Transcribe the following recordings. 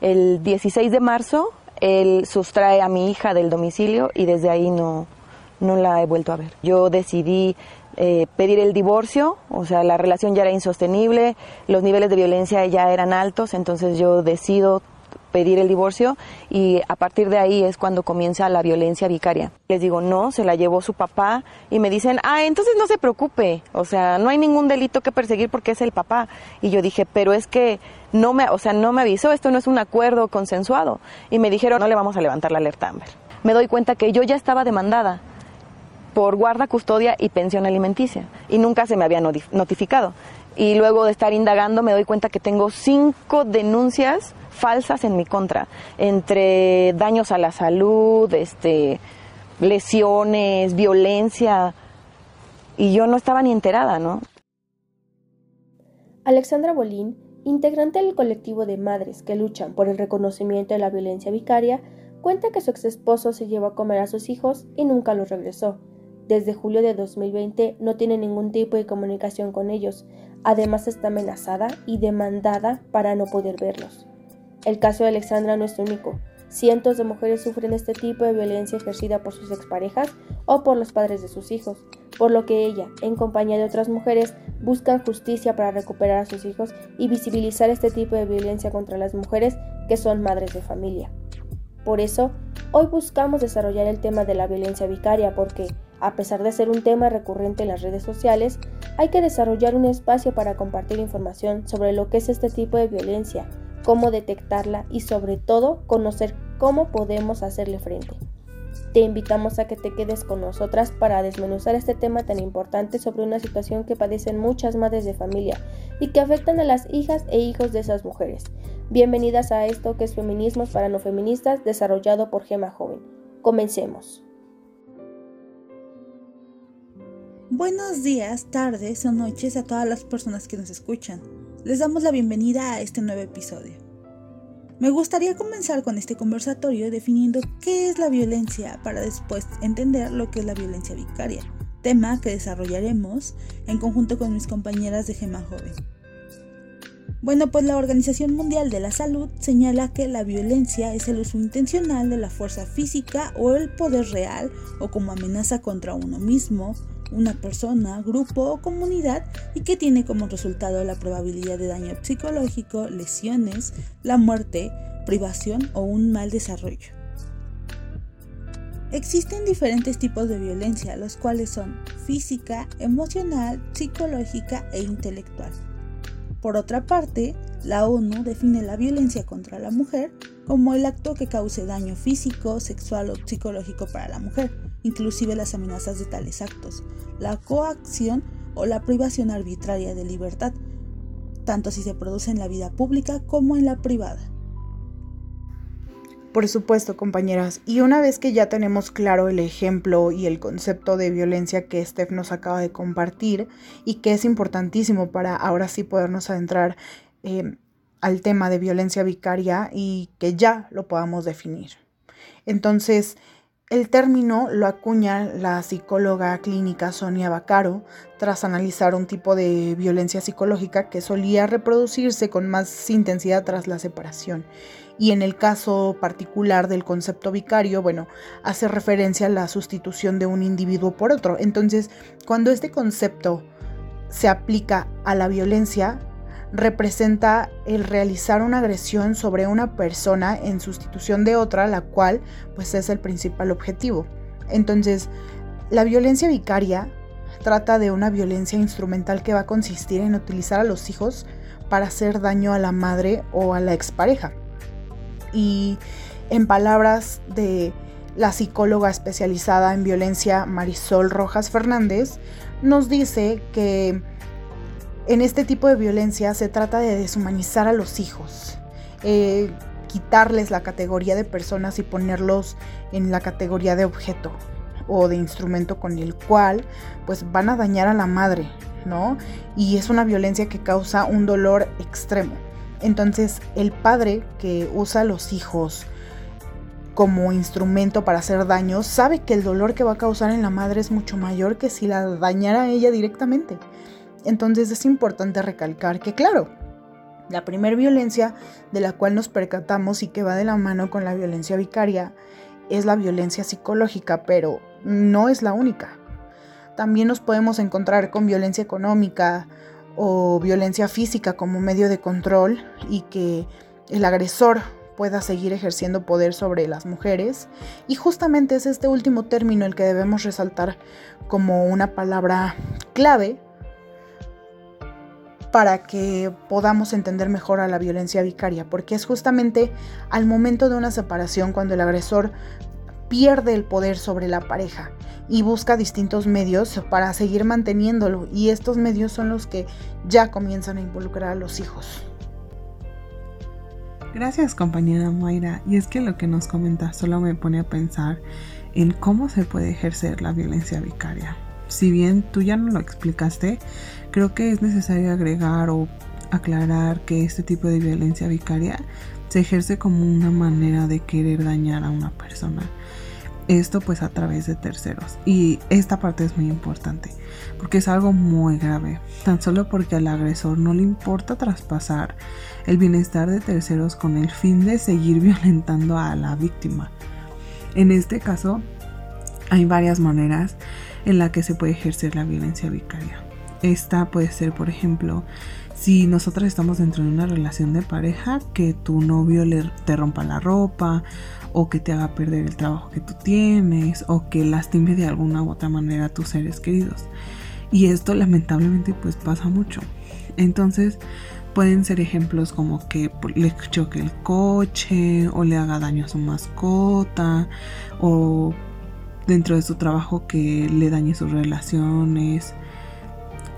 El 16 de marzo él sustrae a mi hija del domicilio y desde ahí no, no la he vuelto a ver. Yo decidí eh, pedir el divorcio, o sea, la relación ya era insostenible, los niveles de violencia ya eran altos, entonces yo decido pedir el divorcio y a partir de ahí es cuando comienza la violencia vicaria. Les digo, no, se la llevó su papá y me dicen, ah, entonces no se preocupe, o sea, no hay ningún delito que perseguir porque es el papá. Y yo dije, pero es que no me, o sea, no me avisó, esto no es un acuerdo consensuado. Y me dijeron, no le vamos a levantar la alerta Amber. Me doy cuenta que yo ya estaba demandada por guarda, custodia y pensión alimenticia y nunca se me había notificado. Y luego de estar indagando me doy cuenta que tengo cinco denuncias falsas en mi contra, entre daños a la salud, este, lesiones, violencia, y yo no estaba ni enterada, ¿no? Alexandra Bolín, integrante del colectivo de madres que luchan por el reconocimiento de la violencia vicaria, cuenta que su ex esposo se llevó a comer a sus hijos y nunca los regresó. Desde julio de 2020 no tiene ningún tipo de comunicación con ellos, además está amenazada y demandada para no poder verlos. El caso de Alexandra no es único. Cientos de mujeres sufren este tipo de violencia ejercida por sus exparejas o por los padres de sus hijos, por lo que ella, en compañía de otras mujeres, buscan justicia para recuperar a sus hijos y visibilizar este tipo de violencia contra las mujeres que son madres de familia. Por eso, hoy buscamos desarrollar el tema de la violencia vicaria porque, a pesar de ser un tema recurrente en las redes sociales, hay que desarrollar un espacio para compartir información sobre lo que es este tipo de violencia, cómo detectarla y sobre todo conocer cómo podemos hacerle frente. Te invitamos a que te quedes con nosotras para desmenuzar este tema tan importante sobre una situación que padecen muchas madres de familia y que afectan a las hijas e hijos de esas mujeres. Bienvenidas a esto que es Feminismos para no feministas desarrollado por Gema Joven. Comencemos. Buenos días, tardes o noches a todas las personas que nos escuchan les damos la bienvenida a este nuevo episodio. Me gustaría comenzar con este conversatorio definiendo qué es la violencia para después entender lo que es la violencia vicaria, tema que desarrollaremos en conjunto con mis compañeras de Gema Joven. Bueno, pues la Organización Mundial de la Salud señala que la violencia es el uso intencional de la fuerza física o el poder real o como amenaza contra uno mismo, una persona, grupo o comunidad y que tiene como resultado la probabilidad de daño psicológico, lesiones, la muerte, privación o un mal desarrollo. Existen diferentes tipos de violencia, los cuales son física, emocional, psicológica e intelectual. Por otra parte, la ONU define la violencia contra la mujer como el acto que cause daño físico, sexual o psicológico para la mujer, inclusive las amenazas de tales actos, la coacción o la privación arbitraria de libertad, tanto si se produce en la vida pública como en la privada. Por supuesto, compañeras. Y una vez que ya tenemos claro el ejemplo y el concepto de violencia que Steph nos acaba de compartir y que es importantísimo para ahora sí podernos adentrar eh, al tema de violencia vicaria y que ya lo podamos definir. Entonces, el término lo acuña la psicóloga clínica Sonia Bacaro tras analizar un tipo de violencia psicológica que solía reproducirse con más intensidad tras la separación. Y en el caso particular del concepto vicario, bueno, hace referencia a la sustitución de un individuo por otro. Entonces, cuando este concepto se aplica a la violencia, representa el realizar una agresión sobre una persona en sustitución de otra, la cual pues es el principal objetivo. Entonces, la violencia vicaria trata de una violencia instrumental que va a consistir en utilizar a los hijos para hacer daño a la madre o a la expareja. Y en palabras de la psicóloga especializada en violencia Marisol Rojas Fernández, nos dice que en este tipo de violencia se trata de deshumanizar a los hijos, eh, quitarles la categoría de personas y ponerlos en la categoría de objeto o de instrumento con el cual pues van a dañar a la madre, ¿no? Y es una violencia que causa un dolor extremo. Entonces el padre que usa a los hijos como instrumento para hacer daño sabe que el dolor que va a causar en la madre es mucho mayor que si la dañara ella directamente. Entonces es importante recalcar que, claro, La primera violencia de la cual nos percatamos y que va de la mano con la violencia vicaria es la violencia psicológica, pero no es la única. También nos podemos encontrar con violencia económica o violencia física como medio de control y que el agresor pueda seguir ejerciendo poder sobre las mujeres. Y justamente es este último término el que debemos resaltar como una palabra clave para que podamos entender mejor a la violencia vicaria, porque es justamente al momento de una separación cuando el agresor pierde el poder sobre la pareja y busca distintos medios para seguir manteniéndolo y estos medios son los que ya comienzan a involucrar a los hijos. Gracias compañera Mayra y es que lo que nos comenta solo me pone a pensar en cómo se puede ejercer la violencia vicaria. Si bien tú ya no lo explicaste, creo que es necesario agregar o aclarar que este tipo de violencia vicaria se ejerce como una manera de querer dañar a una persona esto pues a través de terceros. Y esta parte es muy importante porque es algo muy grave, tan solo porque al agresor no le importa traspasar el bienestar de terceros con el fin de seguir violentando a la víctima. En este caso, hay varias maneras en la que se puede ejercer la violencia vicaria. Esta puede ser, por ejemplo, si nosotros estamos dentro de una relación de pareja, que tu novio le, te rompa la ropa o que te haga perder el trabajo que tú tienes o que lastime de alguna u otra manera a tus seres queridos. Y esto lamentablemente pues pasa mucho. Entonces pueden ser ejemplos como que le choque el coche o le haga daño a su mascota o dentro de su trabajo que le dañe sus relaciones,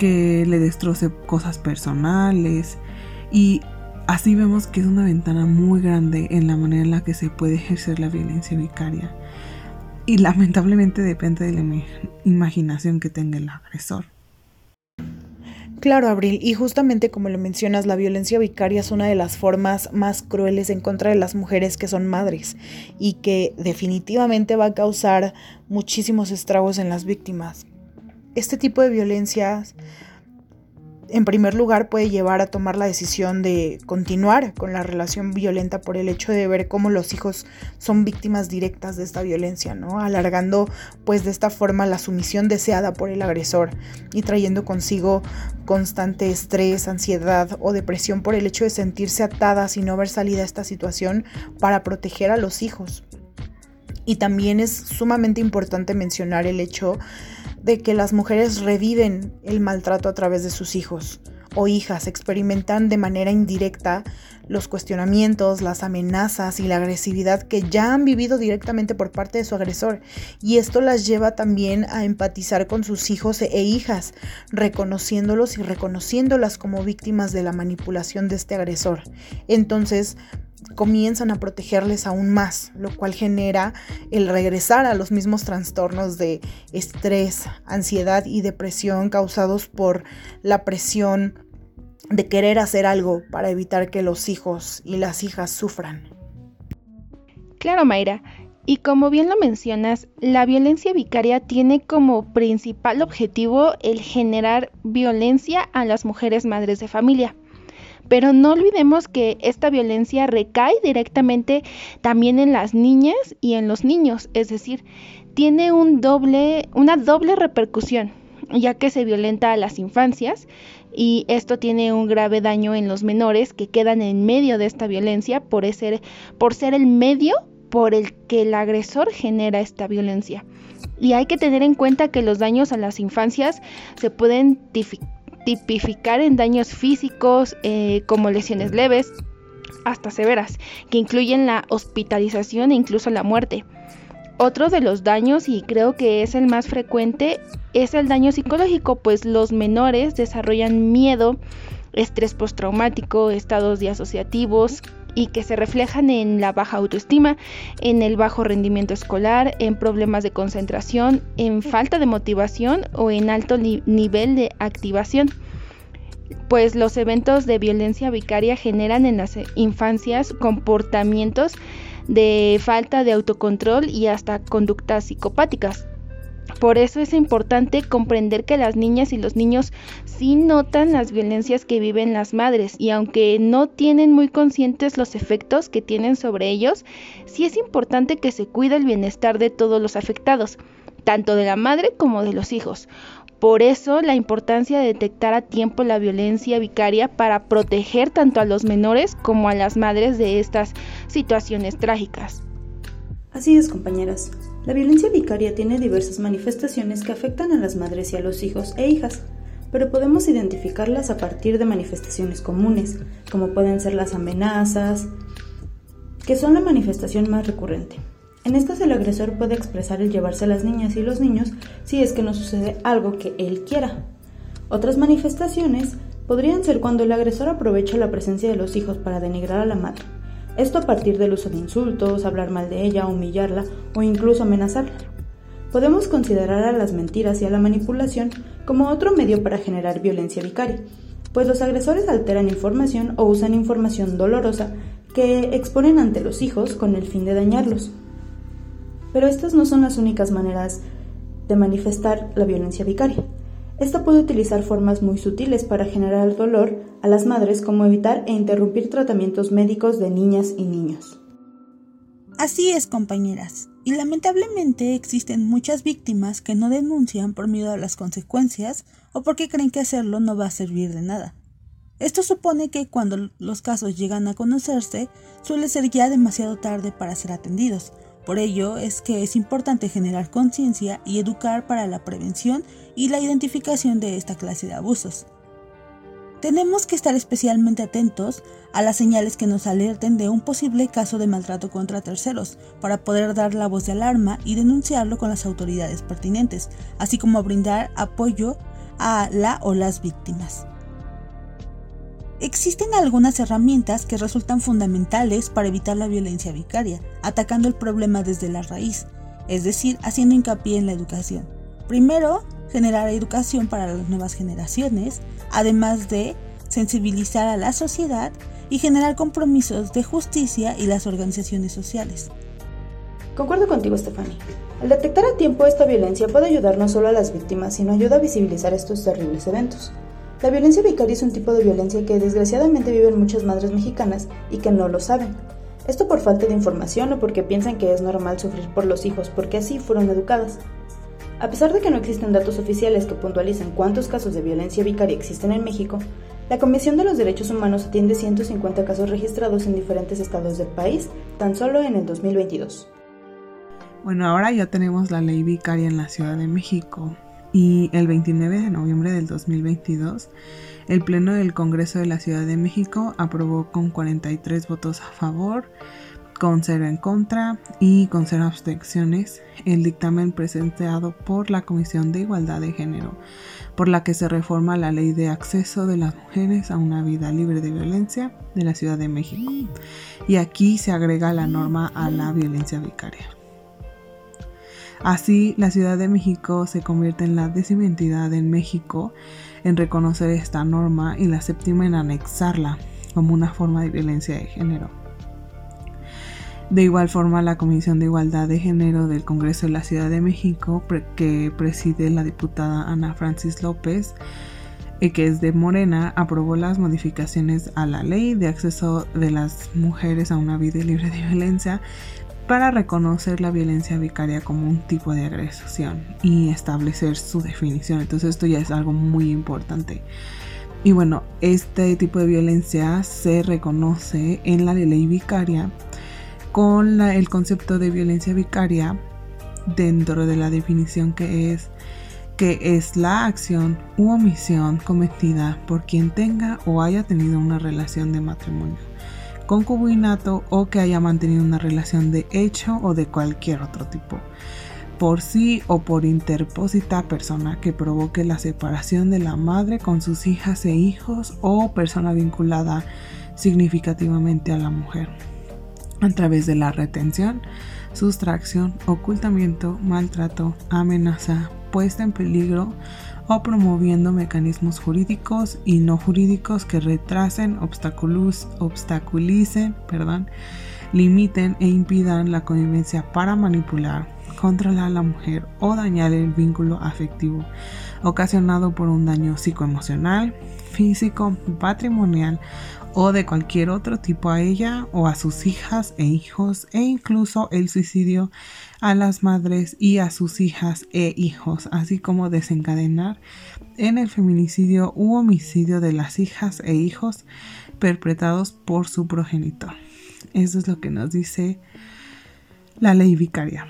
que le destroce cosas personales y Así vemos que es una ventana muy grande en la manera en la que se puede ejercer la violencia vicaria. Y lamentablemente depende de la imaginación que tenga el agresor. Claro, Abril, y justamente como lo mencionas, la violencia vicaria es una de las formas más crueles en contra de las mujeres que son madres y que definitivamente va a causar muchísimos estragos en las víctimas. Este tipo de violencias en primer lugar puede llevar a tomar la decisión de continuar con la relación violenta por el hecho de ver cómo los hijos son víctimas directas de esta violencia, ¿no? Alargando pues de esta forma la sumisión deseada por el agresor y trayendo consigo constante estrés, ansiedad o depresión por el hecho de sentirse atadas y no ver salida a esta situación para proteger a los hijos. Y también es sumamente importante mencionar el hecho de que las mujeres reviven el maltrato a través de sus hijos o hijas, experimentan de manera indirecta los cuestionamientos, las amenazas y la agresividad que ya han vivido directamente por parte de su agresor. Y esto las lleva también a empatizar con sus hijos e hijas, reconociéndolos y reconociéndolas como víctimas de la manipulación de este agresor. Entonces, comienzan a protegerles aún más, lo cual genera el regresar a los mismos trastornos de estrés, ansiedad y depresión causados por la presión de querer hacer algo para evitar que los hijos y las hijas sufran. Claro, Mayra. Y como bien lo mencionas, la violencia vicaria tiene como principal objetivo el generar violencia a las mujeres madres de familia. Pero no olvidemos que esta violencia recae directamente también en las niñas y en los niños, es decir, tiene un doble, una doble repercusión, ya que se violenta a las infancias y esto tiene un grave daño en los menores que quedan en medio de esta violencia por ser, por ser el medio por el que el agresor genera esta violencia. Y hay que tener en cuenta que los daños a las infancias se pueden tipificar en daños físicos eh, como lesiones leves hasta severas, que incluyen la hospitalización e incluso la muerte. Otro de los daños, y creo que es el más frecuente, es el daño psicológico, pues los menores desarrollan miedo, estrés postraumático, estados disociativos, y que se reflejan en la baja autoestima, en el bajo rendimiento escolar, en problemas de concentración, en falta de motivación o en alto nivel de activación. Pues los eventos de violencia vicaria generan en las infancias comportamientos de falta de autocontrol y hasta conductas psicopáticas. Por eso es importante comprender que las niñas y los niños sí notan las violencias que viven las madres y aunque no tienen muy conscientes los efectos que tienen sobre ellos, sí es importante que se cuide el bienestar de todos los afectados, tanto de la madre como de los hijos. Por eso la importancia de detectar a tiempo la violencia vicaria para proteger tanto a los menores como a las madres de estas situaciones trágicas. Así es, compañeras. La violencia vicaria tiene diversas manifestaciones que afectan a las madres y a los hijos e hijas, pero podemos identificarlas a partir de manifestaciones comunes, como pueden ser las amenazas, que son la manifestación más recurrente. En estas el agresor puede expresar el llevarse a las niñas y los niños si es que no sucede algo que él quiera. Otras manifestaciones podrían ser cuando el agresor aprovecha la presencia de los hijos para denigrar a la madre. Esto a partir del uso de insultos, hablar mal de ella, humillarla o incluso amenazarla. Podemos considerar a las mentiras y a la manipulación como otro medio para generar violencia vicaria, pues los agresores alteran información o usan información dolorosa que exponen ante los hijos con el fin de dañarlos. Pero estas no son las únicas maneras de manifestar la violencia vicaria. Esta puede utilizar formas muy sutiles para generar dolor a las madres como evitar e interrumpir tratamientos médicos de niñas y niños. Así es, compañeras. Y lamentablemente existen muchas víctimas que no denuncian por miedo a las consecuencias o porque creen que hacerlo no va a servir de nada. Esto supone que cuando los casos llegan a conocerse, suele ser ya demasiado tarde para ser atendidos, por ello es que es importante generar conciencia y educar para la prevención y la identificación de esta clase de abusos. Tenemos que estar especialmente atentos a las señales que nos alerten de un posible caso de maltrato contra terceros para poder dar la voz de alarma y denunciarlo con las autoridades pertinentes, así como brindar apoyo a la o las víctimas. Existen algunas herramientas que resultan fundamentales para evitar la violencia vicaria, atacando el problema desde la raíz, es decir, haciendo hincapié en la educación. Primero, generar educación para las nuevas generaciones, además de sensibilizar a la sociedad y generar compromisos de justicia y las organizaciones sociales. Concuerdo contigo, Stephanie. Al detectar a tiempo esta violencia puede ayudar no solo a las víctimas, sino ayuda a visibilizar estos terribles eventos. La violencia vicaria es un tipo de violencia que desgraciadamente viven muchas madres mexicanas y que no lo saben. Esto por falta de información o porque piensan que es normal sufrir por los hijos porque así fueron educadas. A pesar de que no existen datos oficiales que puntualicen cuántos casos de violencia vicaria existen en México, la Comisión de los Derechos Humanos atiende 150 casos registrados en diferentes estados del país tan solo en el 2022. Bueno, ahora ya tenemos la ley vicaria en la Ciudad de México, y el 29 de noviembre del 2022, el Pleno del Congreso de la Ciudad de México aprobó con 43 votos a favor, con 0 en contra y con 0 abstenciones el dictamen presentado por la Comisión de Igualdad de Género, por la que se reforma la ley de acceso de las mujeres a una vida libre de violencia de la Ciudad de México. Y aquí se agrega la norma a la violencia vicaria. Así, la Ciudad de México se convierte en la décima entidad en México en reconocer esta norma y la séptima en anexarla como una forma de violencia de género. De igual forma, la Comisión de Igualdad de Género del Congreso de la Ciudad de México, que preside la diputada Ana Francis López, y que es de Morena, aprobó las modificaciones a la ley de acceso de las mujeres a una vida libre de violencia para reconocer la violencia vicaria como un tipo de agresión y establecer su definición. Entonces esto ya es algo muy importante. Y bueno, este tipo de violencia se reconoce en la ley vicaria con el concepto de violencia vicaria dentro de la definición que es que es la acción u omisión cometida por quien tenga o haya tenido una relación de matrimonio concubinato o que haya mantenido una relación de hecho o de cualquier otro tipo, por sí o por interpósita persona que provoque la separación de la madre con sus hijas e hijos o persona vinculada significativamente a la mujer, a través de la retención, sustracción, ocultamiento, maltrato, amenaza, puesta en peligro, o promoviendo mecanismos jurídicos y no jurídicos que retrasen, obstaculicen, limiten e impidan la convivencia para manipular, controlar a la mujer o dañar el vínculo afectivo ocasionado por un daño psicoemocional, físico, patrimonial o de cualquier otro tipo a ella o a sus hijas e hijos e incluso el suicidio a las madres y a sus hijas e hijos, así como desencadenar en el feminicidio u homicidio de las hijas e hijos perpetrados por su progenitor. Eso es lo que nos dice la ley vicaria.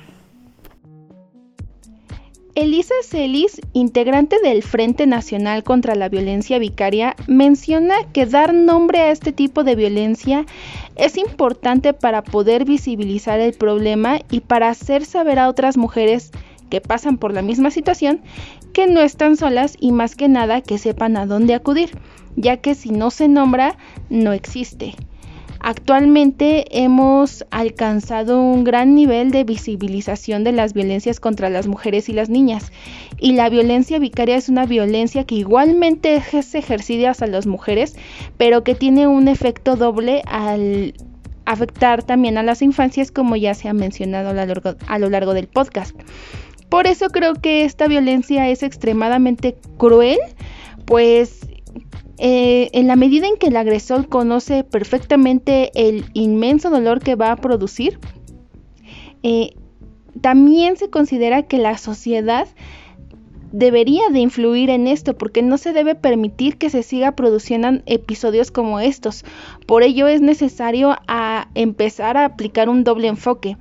Elisa Celis, integrante del Frente Nacional contra la Violencia Vicaria, menciona que dar nombre a este tipo de violencia es importante para poder visibilizar el problema y para hacer saber a otras mujeres que pasan por la misma situación que no están solas y más que nada que sepan a dónde acudir, ya que si no se nombra, no existe. Actualmente hemos alcanzado un gran nivel de visibilización de las violencias contra las mujeres y las niñas. Y la violencia vicaria es una violencia que igualmente es ejercida hacia las mujeres, pero que tiene un efecto doble al afectar también a las infancias, como ya se ha mencionado a lo largo, a lo largo del podcast. Por eso creo que esta violencia es extremadamente cruel, pues eh, en la medida en que el agresor conoce perfectamente el inmenso dolor que va a producir, eh, también se considera que la sociedad debería de influir en esto porque no se debe permitir que se siga produciendo episodios como estos. Por ello es necesario empezar a aplicar un doble enfoque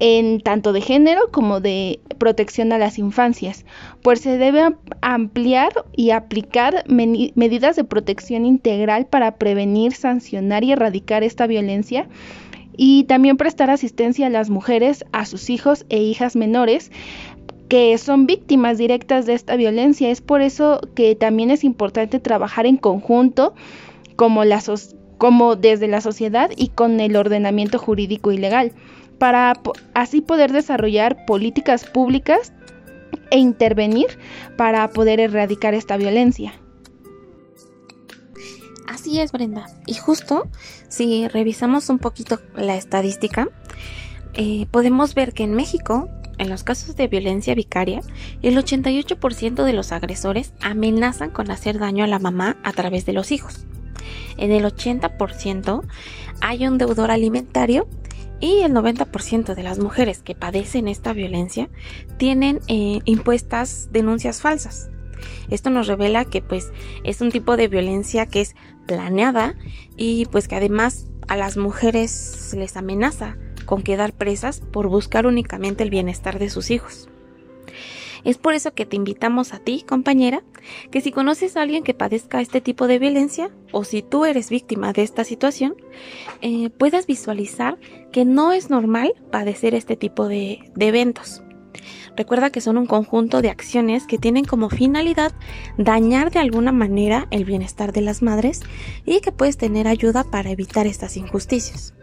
en tanto de género como de protección a las infancias, pues se debe ampliar y aplicar medidas de protección integral para prevenir, sancionar y erradicar esta violencia y también prestar asistencia a las mujeres, a sus hijos e hijas menores que son víctimas directas de esta violencia. Es por eso que también es importante trabajar en conjunto como, como desde la sociedad y con el ordenamiento jurídico y legal para así poder desarrollar políticas públicas e intervenir para poder erradicar esta violencia. Así es, Brenda. Y justo si revisamos un poquito la estadística, eh, podemos ver que en México, en los casos de violencia vicaria, el 88% de los agresores amenazan con hacer daño a la mamá a través de los hijos. En el 80% hay un deudor alimentario y el 90% de las mujeres que padecen esta violencia tienen eh, impuestas denuncias falsas. Esto nos revela que pues es un tipo de violencia que es planeada y pues que además a las mujeres les amenaza con quedar presas por buscar únicamente el bienestar de sus hijos. Es por eso que te invitamos a ti, compañera, que si conoces a alguien que padezca este tipo de violencia o si tú eres víctima de esta situación, eh, puedas visualizar que no es normal padecer este tipo de, de eventos. Recuerda que son un conjunto de acciones que tienen como finalidad dañar de alguna manera el bienestar de las madres y que puedes tener ayuda para evitar estas injusticias.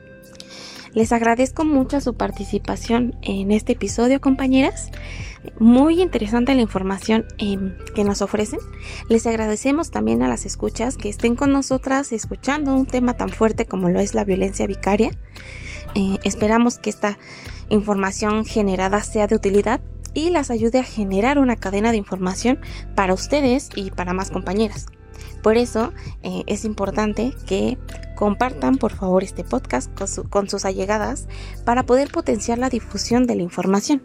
Les agradezco mucho su participación en este episodio, compañeras. Muy interesante la información em, que nos ofrecen. Les agradecemos también a las escuchas que estén con nosotras escuchando un tema tan fuerte como lo es la violencia vicaria. Eh, esperamos que esta información generada sea de utilidad y las ayude a generar una cadena de información para ustedes y para más compañeras. Por eso eh, es importante que compartan por favor este podcast con, sus allegadas para poder potenciar la difusión de la información.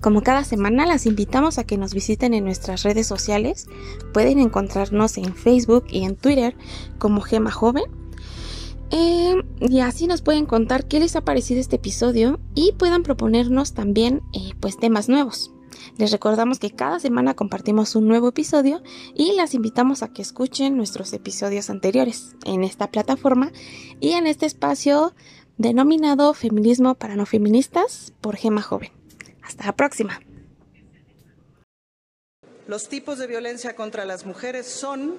Como cada semana las invitamos a que nos visiten en nuestras redes sociales. Pueden encontrarnos en Facebook y en Twitter como Gema Joven. Eh, y así nos pueden contar qué les ha parecido este episodio y puedan proponernos también eh, pues temas nuevos. Les recordamos que cada semana compartimos un nuevo episodio y las invitamos a que escuchen nuestros episodios anteriores en esta plataforma y en este espacio denominado Feminismo para no feministas por Gema Joven. Hasta la próxima. Los tipos de violencia contra las mujeres son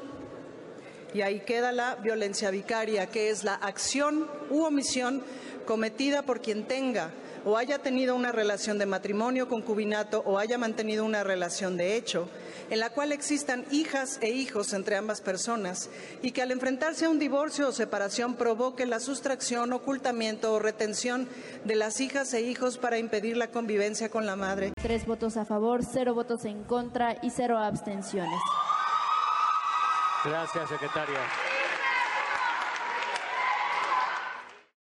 Y ahí queda la violencia vicaria, que es la acción u omisión cometida por quien tenga o haya tenido una relación de matrimonio, concubinato o haya mantenido una relación de hecho, en la cual existan hijas e hijos entre ambas personas y que al enfrentarse a un divorcio o separación provoque la sustracción, ocultamiento o retención de las hijas e hijos para impedir la convivencia con la madre. Tres votos a favor, cero votos en contra y cero abstenciones. Gracias, secretaria.